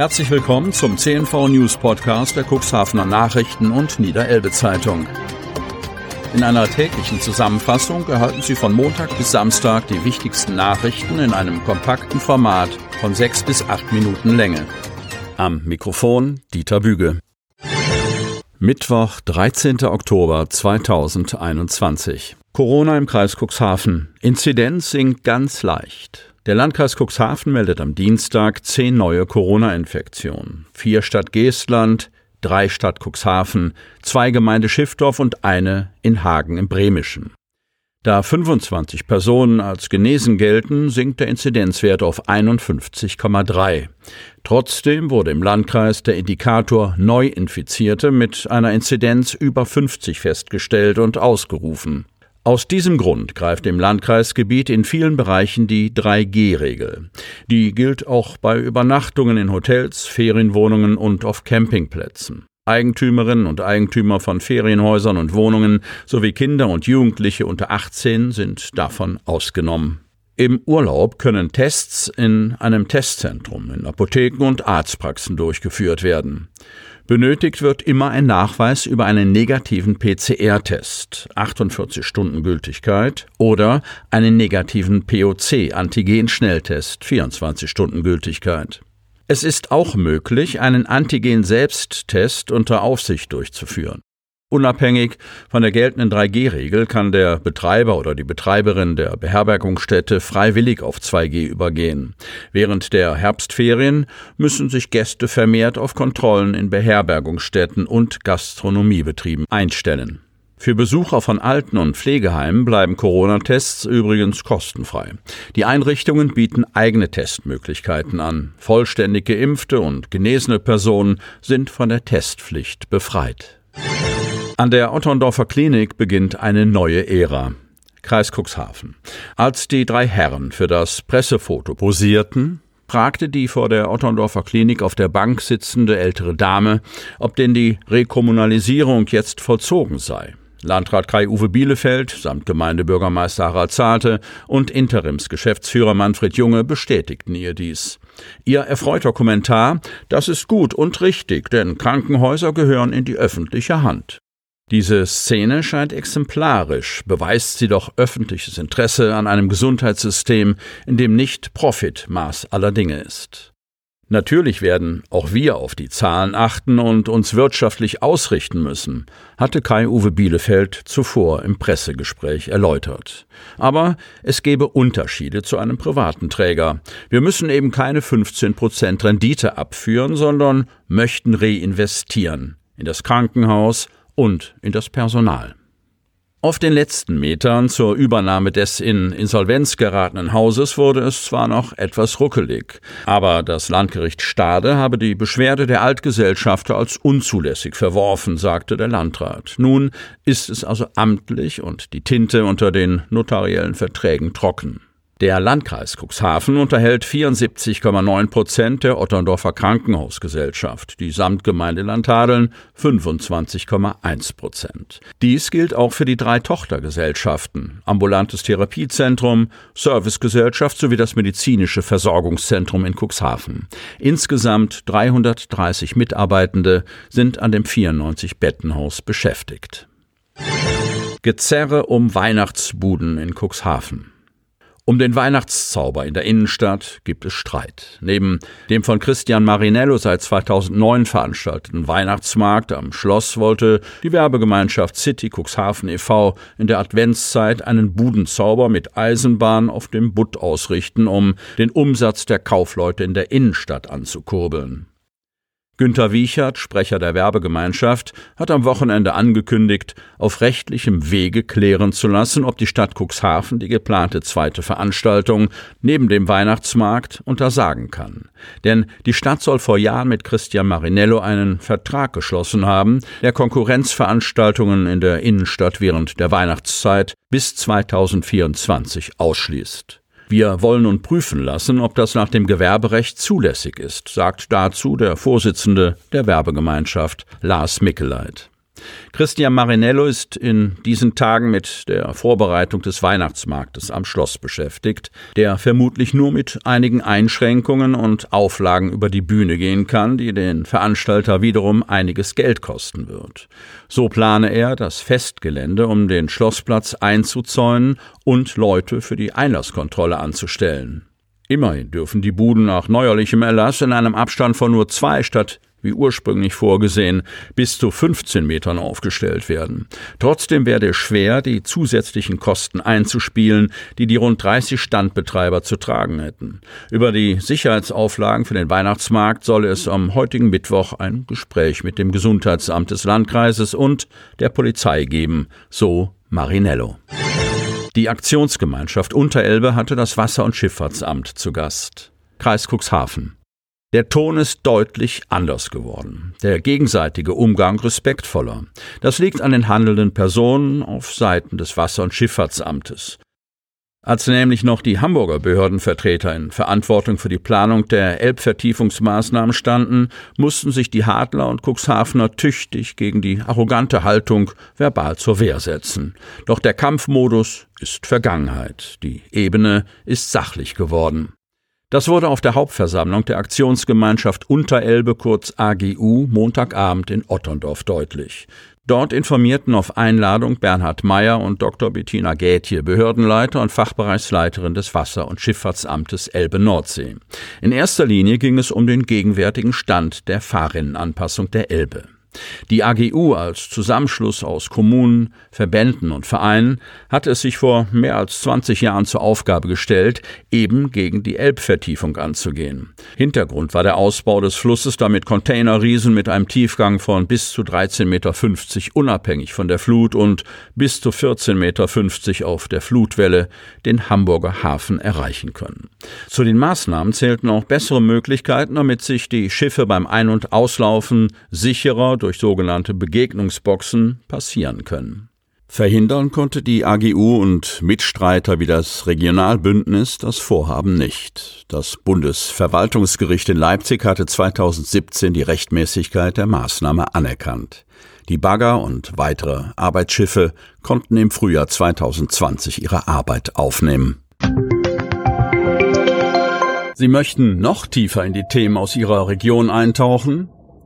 Herzlich willkommen zum CNV News Podcast der Cuxhavener Nachrichten und Niederelbe Zeitung. In einer täglichen Zusammenfassung erhalten Sie von Montag bis Samstag die wichtigsten Nachrichten in einem kompakten Format von sechs bis acht Minuten Länge. Am Mikrofon Dieter Büge. Mittwoch, 13. Oktober 2021. Corona im Kreis Cuxhaven. Inzidenz sinkt ganz leicht. Der Landkreis Cuxhaven meldet am Dienstag zehn neue Corona-Infektionen. Vier Stadt Geestland, drei Stadt Cuxhaven, zwei Gemeinde Schiffdorf und eine in Hagen im Bremischen. Da 25 Personen als genesen gelten, sinkt der Inzidenzwert auf 51,3. Trotzdem wurde im Landkreis der Indikator Neuinfizierte mit einer Inzidenz über 50 festgestellt und ausgerufen. Aus diesem Grund greift im Landkreisgebiet in vielen Bereichen die 3G-Regel. Die gilt auch bei Übernachtungen in Hotels, Ferienwohnungen und auf Campingplätzen. Eigentümerinnen und Eigentümer von Ferienhäusern und Wohnungen sowie Kinder und Jugendliche unter 18 sind davon ausgenommen. Im Urlaub können Tests in einem Testzentrum, in Apotheken und Arztpraxen durchgeführt werden. Benötigt wird immer ein Nachweis über einen negativen PCR-Test, 48 Stunden Gültigkeit, oder einen negativen POC-Antigen-Schnelltest, 24 Stunden Gültigkeit. Es ist auch möglich, einen Antigen-Selbsttest unter Aufsicht durchzuführen. Unabhängig von der geltenden 3G-Regel kann der Betreiber oder die Betreiberin der Beherbergungsstätte freiwillig auf 2G übergehen. Während der Herbstferien müssen sich Gäste vermehrt auf Kontrollen in Beherbergungsstätten und Gastronomiebetrieben einstellen. Für Besucher von Alten- und Pflegeheimen bleiben Corona-Tests übrigens kostenfrei. Die Einrichtungen bieten eigene Testmöglichkeiten an. Vollständig geimpfte und genesene Personen sind von der Testpflicht befreit. An der Otterndorfer Klinik beginnt eine neue Ära. Kreis Cuxhaven. Als die drei Herren für das Pressefoto posierten, fragte die vor der Otterndorfer Klinik auf der Bank sitzende ältere Dame, ob denn die Rekommunalisierung jetzt vollzogen sei. Landrat Kai-Uwe Bielefeld samt Gemeindebürgermeister Harald Zarte und Interimsgeschäftsführer Manfred Junge bestätigten ihr dies. Ihr erfreuter Kommentar, das ist gut und richtig, denn Krankenhäuser gehören in die öffentliche Hand. Diese Szene scheint exemplarisch, beweist sie doch öffentliches Interesse an einem Gesundheitssystem, in dem nicht Profit Maß aller Dinge ist. Natürlich werden auch wir auf die Zahlen achten und uns wirtschaftlich ausrichten müssen, hatte Kai-Uwe Bielefeld zuvor im Pressegespräch erläutert. Aber es gebe Unterschiede zu einem privaten Träger. Wir müssen eben keine 15 Prozent Rendite abführen, sondern möchten reinvestieren in das Krankenhaus, und in das Personal. Auf den letzten Metern zur Übernahme des in Insolvenz geratenen Hauses wurde es zwar noch etwas ruckelig, aber das Landgericht Stade habe die Beschwerde der Altgesellschafter als unzulässig verworfen, sagte der Landrat. Nun ist es also amtlich und die Tinte unter den notariellen Verträgen trocken. Der Landkreis Cuxhaven unterhält 74,9 Prozent der Otterndorfer Krankenhausgesellschaft, die Samtgemeinde Landhadeln 25,1 Prozent. Dies gilt auch für die drei Tochtergesellschaften, ambulantes Therapiezentrum, Servicegesellschaft sowie das medizinische Versorgungszentrum in Cuxhaven. Insgesamt 330 Mitarbeitende sind an dem 94 Bettenhaus beschäftigt. Gezerre um Weihnachtsbuden in Cuxhaven. Um den Weihnachtszauber in der Innenstadt gibt es Streit. Neben dem von Christian Marinello seit 2009 veranstalteten Weihnachtsmarkt am Schloss wollte die Werbegemeinschaft City Cuxhaven e.V. in der Adventszeit einen Budenzauber mit Eisenbahn auf dem Butt ausrichten, um den Umsatz der Kaufleute in der Innenstadt anzukurbeln. Günter Wiechert, Sprecher der Werbegemeinschaft, hat am Wochenende angekündigt, auf rechtlichem Wege klären zu lassen, ob die Stadt Cuxhaven die geplante zweite Veranstaltung neben dem Weihnachtsmarkt untersagen kann. Denn die Stadt soll vor Jahren mit Christian Marinello einen Vertrag geschlossen haben, der Konkurrenzveranstaltungen in der Innenstadt während der Weihnachtszeit bis 2024 ausschließt. Wir wollen nun prüfen lassen, ob das nach dem Gewerberecht zulässig ist, sagt dazu der Vorsitzende der Werbegemeinschaft Lars Mickeleit. Christian Marinello ist in diesen Tagen mit der Vorbereitung des Weihnachtsmarktes am Schloss beschäftigt, der vermutlich nur mit einigen Einschränkungen und Auflagen über die Bühne gehen kann, die den Veranstalter wiederum einiges Geld kosten wird. So plane er, das Festgelände um den Schlossplatz einzuzäunen und Leute für die Einlasskontrolle anzustellen. Immerhin dürfen die Buden nach neuerlichem Erlass in einem Abstand von nur zwei statt wie ursprünglich vorgesehen, bis zu 15 Metern aufgestellt werden. Trotzdem werde es schwer, die zusätzlichen Kosten einzuspielen, die die rund 30 Standbetreiber zu tragen hätten. Über die Sicherheitsauflagen für den Weihnachtsmarkt soll es am heutigen Mittwoch ein Gespräch mit dem Gesundheitsamt des Landkreises und der Polizei geben, so Marinello. Die Aktionsgemeinschaft Unterelbe hatte das Wasser- und Schifffahrtsamt zu Gast. Kreis Cuxhaven. Der Ton ist deutlich anders geworden. Der gegenseitige Umgang respektvoller. Das liegt an den handelnden Personen auf Seiten des Wasser- und Schifffahrtsamtes. Als nämlich noch die Hamburger Behördenvertreter in Verantwortung für die Planung der Elbvertiefungsmaßnahmen standen, mussten sich die Hadler und Cuxhavener tüchtig gegen die arrogante Haltung verbal zur Wehr setzen. Doch der Kampfmodus ist Vergangenheit. Die Ebene ist sachlich geworden. Das wurde auf der Hauptversammlung der Aktionsgemeinschaft Unterelbe kurz AGU Montagabend in Otterndorf deutlich. Dort informierten auf Einladung Bernhard Meyer und Dr. Bettina Gätje, Behördenleiter und Fachbereichsleiterin des Wasser- und Schifffahrtsamtes Elbe-Nordsee. In erster Linie ging es um den gegenwärtigen Stand der Fahrrinnenanpassung der Elbe. Die AGU als Zusammenschluss aus Kommunen, Verbänden und Vereinen hatte es sich vor mehr als 20 Jahren zur Aufgabe gestellt, eben gegen die Elbvertiefung anzugehen. Hintergrund war der Ausbau des Flusses, damit Containerriesen mit einem Tiefgang von bis zu 13,50 Meter unabhängig von der Flut und bis zu 14,50 Meter auf der Flutwelle den Hamburger Hafen erreichen können. Zu den Maßnahmen zählten auch bessere Möglichkeiten, damit sich die Schiffe beim Ein- und Auslaufen sicherer durch sogenannte Begegnungsboxen passieren können. Verhindern konnte die AGU und Mitstreiter wie das Regionalbündnis das Vorhaben nicht. Das Bundesverwaltungsgericht in Leipzig hatte 2017 die Rechtmäßigkeit der Maßnahme anerkannt. Die Bagger und weitere Arbeitsschiffe konnten im Frühjahr 2020 ihre Arbeit aufnehmen. Sie möchten noch tiefer in die Themen aus Ihrer Region eintauchen?